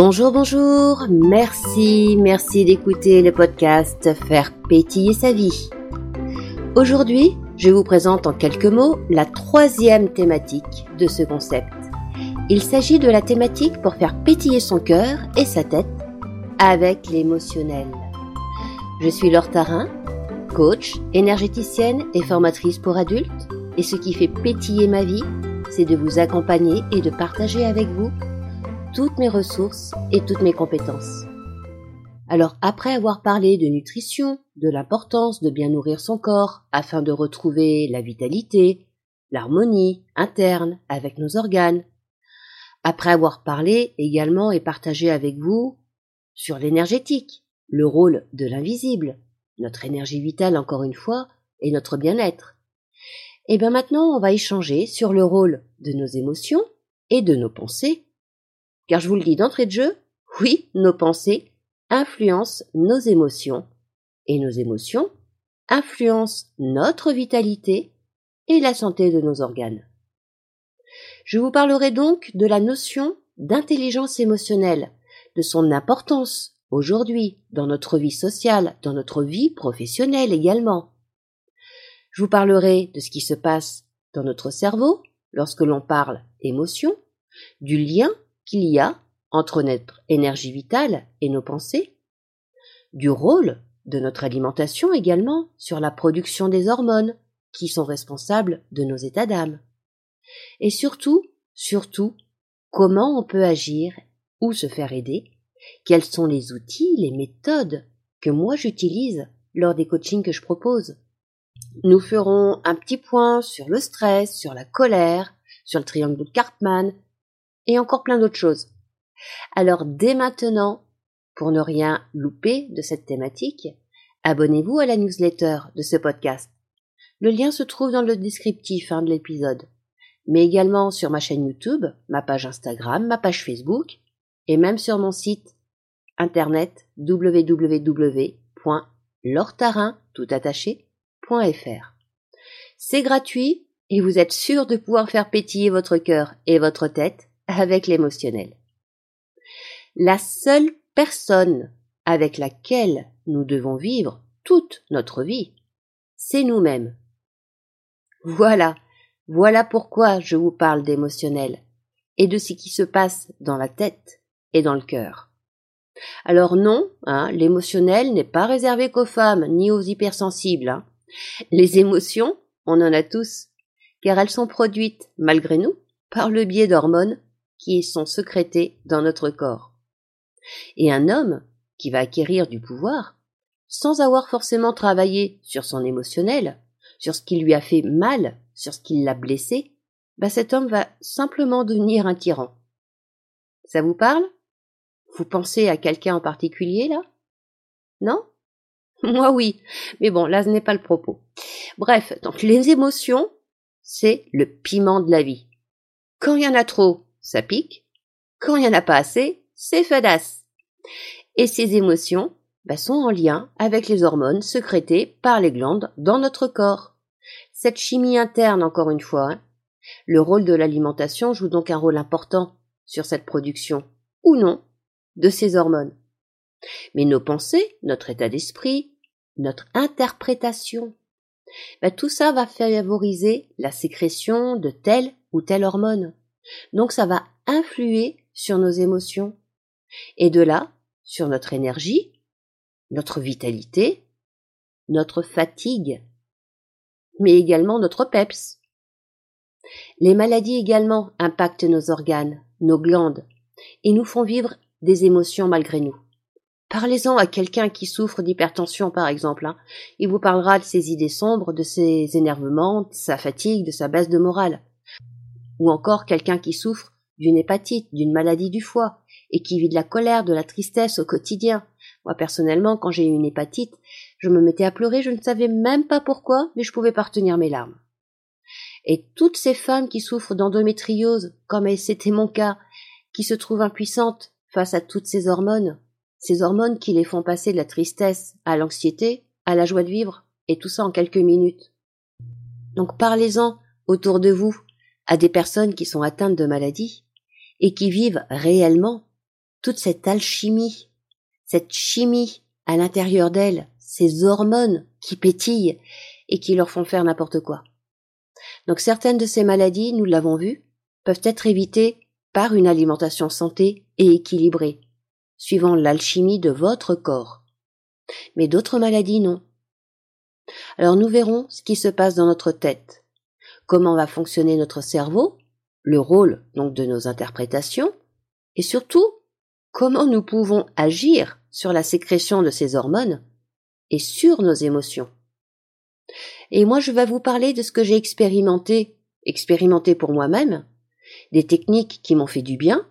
Bonjour, bonjour, merci, merci d'écouter le podcast Faire pétiller sa vie. Aujourd'hui, je vous présente en quelques mots la troisième thématique de ce concept. Il s'agit de la thématique pour faire pétiller son cœur et sa tête avec l'émotionnel. Je suis Laure Tarin, coach, énergéticienne et formatrice pour adultes, et ce qui fait pétiller ma vie, c'est de vous accompagner et de partager avec vous toutes mes ressources et toutes mes compétences. Alors après avoir parlé de nutrition, de l'importance de bien nourrir son corps afin de retrouver la vitalité, l'harmonie interne avec nos organes, après avoir parlé également et partagé avec vous sur l'énergétique, le rôle de l'invisible, notre énergie vitale encore une fois, et notre bien-être. Et eh bien maintenant on va échanger sur le rôle de nos émotions et de nos pensées car je vous le dis d'entrée de jeu, oui, nos pensées influencent nos émotions, et nos émotions influencent notre vitalité et la santé de nos organes. Je vous parlerai donc de la notion d'intelligence émotionnelle, de son importance aujourd'hui dans notre vie sociale, dans notre vie professionnelle également. Je vous parlerai de ce qui se passe dans notre cerveau lorsque l'on parle émotion, du lien qu'il y a entre notre énergie vitale et nos pensées, du rôle de notre alimentation également sur la production des hormones qui sont responsables de nos états d'âme. Et surtout, surtout, comment on peut agir ou se faire aider, quels sont les outils, les méthodes que moi j'utilise lors des coachings que je propose. Nous ferons un petit point sur le stress, sur la colère, sur le triangle de Cartman, et encore plein d'autres choses. Alors dès maintenant, pour ne rien louper de cette thématique, abonnez-vous à la newsletter de ce podcast. Le lien se trouve dans le descriptif hein, de l'épisode, mais également sur ma chaîne YouTube, ma page Instagram, ma page Facebook, et même sur mon site internet www.lortarin.fr. C'est gratuit et vous êtes sûr de pouvoir faire pétiller votre cœur et votre tête avec l'émotionnel. La seule personne avec laquelle nous devons vivre toute notre vie, c'est nous-mêmes. Voilà, voilà pourquoi je vous parle d'émotionnel et de ce qui se passe dans la tête et dans le cœur. Alors non, hein, l'émotionnel n'est pas réservé qu'aux femmes ni aux hypersensibles. Hein. Les émotions, on en a tous, car elles sont produites, malgré nous, par le biais d'hormones qui sont sécrétés dans notre corps. Et un homme qui va acquérir du pouvoir, sans avoir forcément travaillé sur son émotionnel, sur ce qui lui a fait mal, sur ce qui l'a blessé, bah cet homme va simplement devenir un tyran. Ça vous parle? Vous pensez à quelqu'un en particulier là? Non? Moi oui, mais bon, là ce n'est pas le propos. Bref, donc les émotions, c'est le piment de la vie. Quand il y en a trop, ça pique. Quand il n'y en a pas assez, c'est fadasse. Et ces émotions bah, sont en lien avec les hormones sécrétées par les glandes dans notre corps. Cette chimie interne, encore une fois, hein. le rôle de l'alimentation joue donc un rôle important sur cette production, ou non, de ces hormones. Mais nos pensées, notre état d'esprit, notre interprétation, bah, tout ça va favoriser la sécrétion de telle ou telle hormone. Donc ça va influer sur nos émotions. Et de là, sur notre énergie, notre vitalité, notre fatigue, mais également notre peps. Les maladies également impactent nos organes, nos glandes, et nous font vivre des émotions malgré nous. Parlez-en à quelqu'un qui souffre d'hypertension, par exemple. Hein. Il vous parlera de ses idées sombres, de ses énervements, de sa fatigue, de sa baisse de morale ou encore quelqu'un qui souffre d'une hépatite, d'une maladie du foie, et qui vit de la colère, de la tristesse au quotidien. Moi, personnellement, quand j'ai eu une hépatite, je me mettais à pleurer, je ne savais même pas pourquoi, mais je pouvais pas retenir mes larmes. Et toutes ces femmes qui souffrent d'endométriose, comme c'était mon cas, qui se trouvent impuissantes face à toutes ces hormones, ces hormones qui les font passer de la tristesse à l'anxiété, à la joie de vivre, et tout ça en quelques minutes. Donc parlez-en autour de vous, à des personnes qui sont atteintes de maladies et qui vivent réellement toute cette alchimie, cette chimie à l'intérieur d'elles, ces hormones qui pétillent et qui leur font faire n'importe quoi. Donc certaines de ces maladies, nous l'avons vu, peuvent être évitées par une alimentation santé et équilibrée, suivant l'alchimie de votre corps. Mais d'autres maladies, non. Alors nous verrons ce qui se passe dans notre tête, comment va fonctionner notre cerveau, le rôle donc de nos interprétations, et surtout comment nous pouvons agir sur la sécrétion de ces hormones et sur nos émotions. Et moi je vais vous parler de ce que j'ai expérimenté, expérimenté pour moi-même, des techniques qui m'ont fait du bien,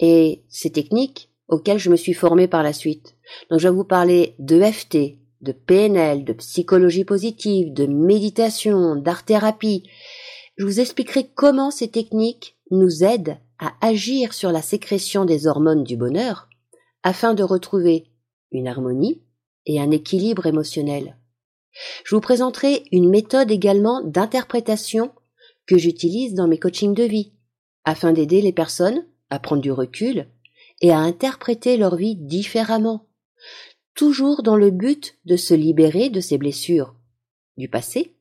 et ces techniques auxquelles je me suis formée par la suite. Donc je vais vous parler de FT, de PNL, de psychologie positive, de méditation, d'art-thérapie. Je vous expliquerai comment ces techniques nous aident à agir sur la sécrétion des hormones du bonheur afin de retrouver une harmonie et un équilibre émotionnel. Je vous présenterai une méthode également d'interprétation que j'utilise dans mes coachings de vie afin d'aider les personnes à prendre du recul et à interpréter leur vie différemment, toujours dans le but de se libérer de ces blessures du passé,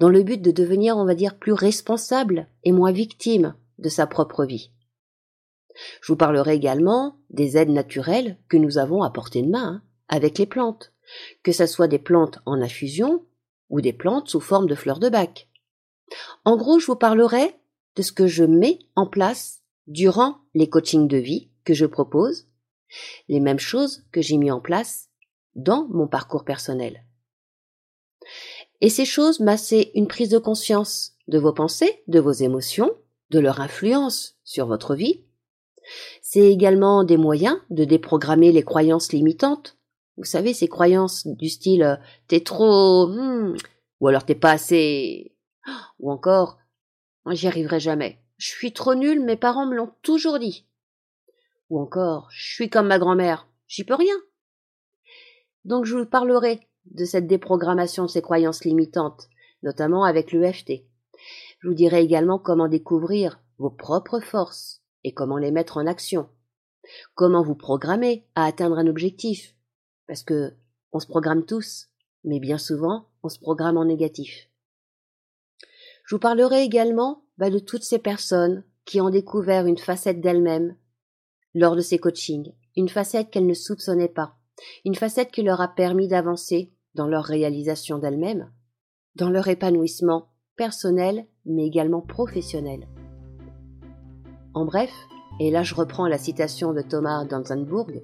dans le but de devenir, on va dire, plus responsable et moins victime de sa propre vie. Je vous parlerai également des aides naturelles que nous avons à portée de main hein, avec les plantes, que ce soit des plantes en infusion ou des plantes sous forme de fleurs de bac. En gros, je vous parlerai de ce que je mets en place durant les coachings de vie que je propose, les mêmes choses que j'ai mis en place dans mon parcours personnel. Et ces choses, c'est une prise de conscience de vos pensées, de vos émotions, de leur influence sur votre vie. C'est également des moyens de déprogrammer les croyances limitantes. Vous savez, ces croyances du style euh, t'es trop, hmm, ou alors t'es pas assez, ou encore j'y arriverai jamais. Je suis trop nulle, mes parents me l'ont toujours dit. Ou encore, je suis comme ma grand-mère, j'y peux rien. Donc je vous parlerai de cette déprogrammation de ces croyances limitantes, notamment avec l'EFT. Je vous dirai également comment découvrir vos propres forces et comment les mettre en action. Comment vous programmer à atteindre un objectif. Parce que on se programme tous, mais bien souvent, on se programme en négatif. Je vous parlerai également bah, de toutes ces personnes qui ont découvert une facette d'elles-mêmes lors de ces coachings, une facette qu'elles ne soupçonnaient pas, une facette qui leur a permis d'avancer dans leur réalisation d'elles-mêmes, dans leur épanouissement personnel mais également professionnel. En bref, et là je reprends la citation de Thomas Danzenburg,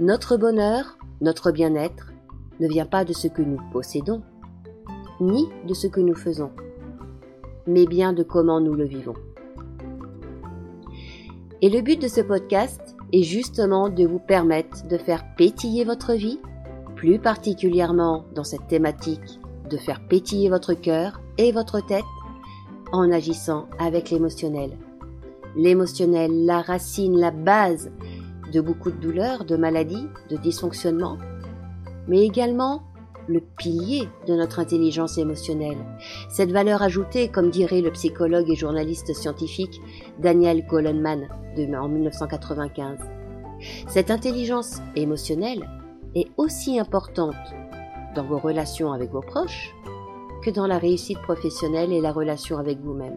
notre bonheur, notre bien-être ne vient pas de ce que nous possédons, ni de ce que nous faisons, mais bien de comment nous le vivons. Et le but de ce podcast est justement de vous permettre de faire pétiller votre vie, plus particulièrement dans cette thématique de faire pétiller votre cœur et votre tête en agissant avec l'émotionnel. L'émotionnel, la racine, la base de beaucoup de douleurs, de maladies, de dysfonctionnements, mais également le pilier de notre intelligence émotionnelle. Cette valeur ajoutée, comme dirait le psychologue et journaliste scientifique Daniel Goleman en 1995. Cette intelligence émotionnelle est aussi importante dans vos relations avec vos proches que dans la réussite professionnelle et la relation avec vous-même.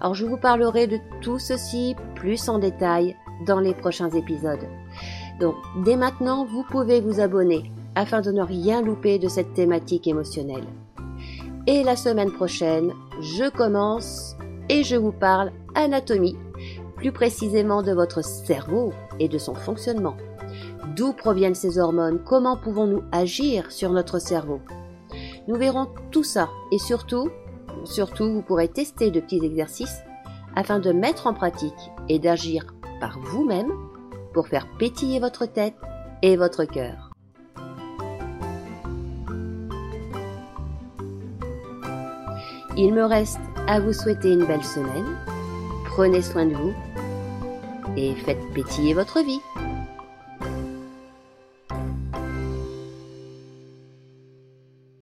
Alors je vous parlerai de tout ceci plus en détail dans les prochains épisodes. Donc dès maintenant, vous pouvez vous abonner afin de ne rien louper de cette thématique émotionnelle. Et la semaine prochaine, je commence et je vous parle anatomie, plus précisément de votre cerveau et de son fonctionnement. D'où proviennent ces hormones? Comment pouvons-nous agir sur notre cerveau? Nous verrons tout ça et surtout, surtout, vous pourrez tester de petits exercices afin de mettre en pratique et d'agir par vous-même pour faire pétiller votre tête et votre cœur. Il me reste à vous souhaiter une belle semaine. Prenez soin de vous et faites pétiller votre vie.